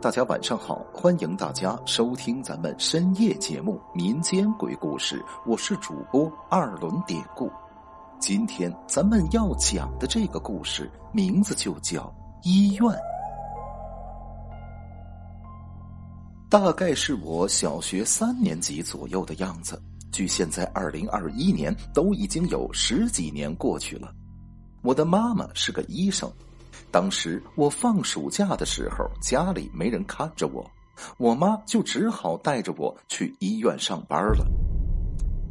大家晚上好，欢迎大家收听咱们深夜节目《民间鬼故事》，我是主播二轮典故。今天咱们要讲的这个故事名字就叫医院。大概是我小学三年级左右的样子，距现在二零二一年都已经有十几年过去了。我的妈妈是个医生。当时我放暑假的时候，家里没人看着我，我妈就只好带着我去医院上班了。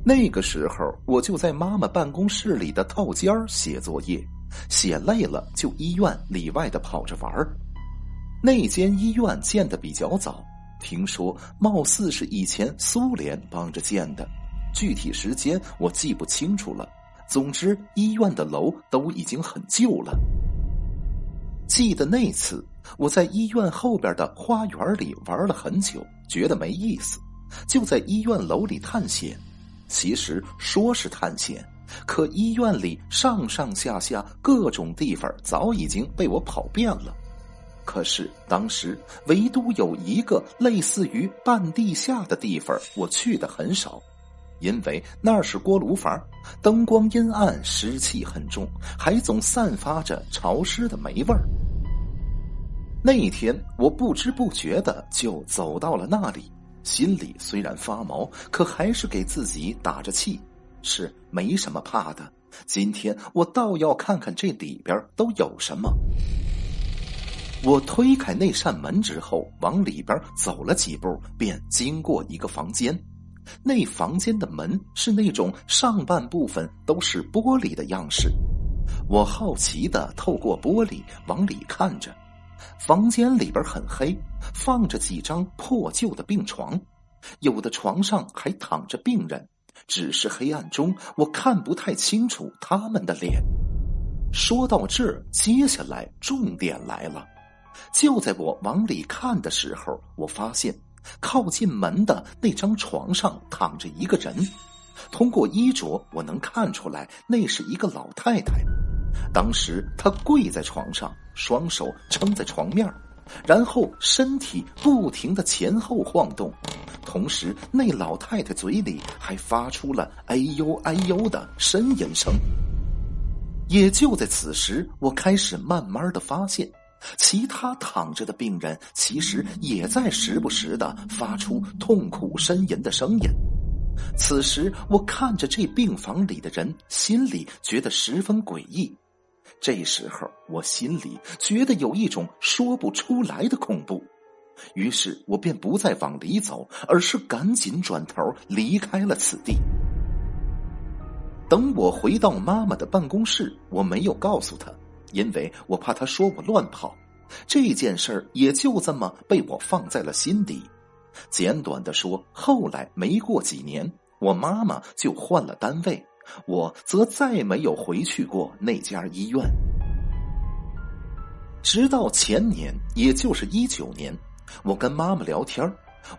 那个时候，我就在妈妈办公室里的套间写作业，写累了就医院里外的跑着玩那间医院建的比较早，听说貌似是以前苏联帮着建的，具体时间我记不清楚了。总之，医院的楼都已经很旧了。记得那次，我在医院后边的花园里玩了很久，觉得没意思，就在医院楼里探险。其实说是探险，可医院里上上下下各种地方早已经被我跑遍了。可是当时唯独有一个类似于半地下的地方，我去的很少，因为那是锅炉房，灯光阴暗，湿气很重，还总散发着潮湿的霉味儿。那一天，我不知不觉的就走到了那里，心里虽然发毛，可还是给自己打着气，是没什么怕的。今天我倒要看看这里边都有什么。我推开那扇门之后，往里边走了几步，便经过一个房间。那房间的门是那种上半部分都是玻璃的样式。我好奇的透过玻璃往里看着。房间里边很黑，放着几张破旧的病床，有的床上还躺着病人，只是黑暗中我看不太清楚他们的脸。说到这儿，接下来重点来了。就在我往里看的时候，我发现靠近门的那张床上躺着一个人，通过衣着我能看出来那是一个老太太。当时她跪在床上，双手撑在床面然后身体不停的前后晃动，同时那老太太嘴里还发出了“哎呦哎呦”的呻吟声。也就在此时，我开始慢慢的发现，其他躺着的病人其实也在时不时的发出痛苦呻吟的声音。此时，我看着这病房里的人，心里觉得十分诡异。这时候，我心里觉得有一种说不出来的恐怖，于是我便不再往里走，而是赶紧转头离开了此地。等我回到妈妈的办公室，我没有告诉她，因为我怕他说我乱跑。这件事儿也就这么被我放在了心底。简短的说，后来没过几年，我妈妈就换了单位。我则再没有回去过那家医院。直到前年，也就是一九年，我跟妈妈聊天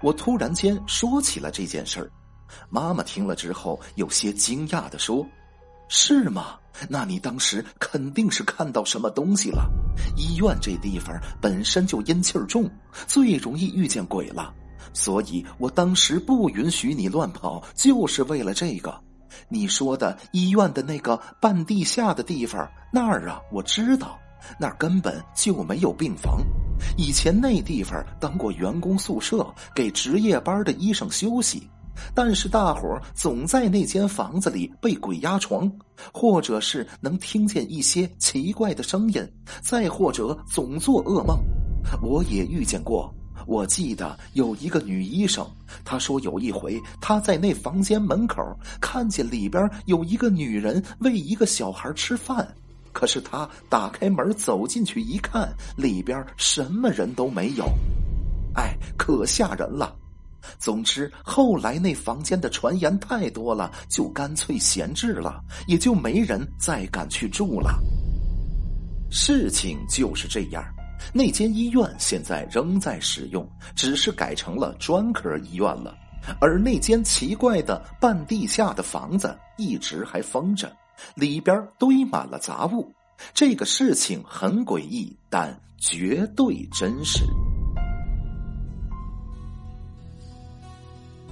我突然间说起了这件事儿。妈妈听了之后，有些惊讶的说：“是吗？那你当时肯定是看到什么东西了？医院这地方本身就阴气重，最容易遇见鬼了。所以我当时不允许你乱跑，就是为了这个。”你说的医院的那个半地下的地方，那儿啊，我知道，那儿根本就没有病房。以前那地方当过员工宿舍，给值夜班的医生休息。但是大伙总在那间房子里被鬼压床，或者是能听见一些奇怪的声音，再或者总做噩梦。我也遇见过。我记得有一个女医生，她说有一回她在那房间门口看见里边有一个女人喂一个小孩吃饭，可是她打开门走进去一看，里边什么人都没有，哎，可吓人了。总之后来那房间的传言太多了，就干脆闲置了，也就没人再敢去住了。事情就是这样。那间医院现在仍在使用，只是改成了专科医院了。而那间奇怪的半地下的房子一直还封着，里边堆满了杂物。这个事情很诡异，但绝对真实。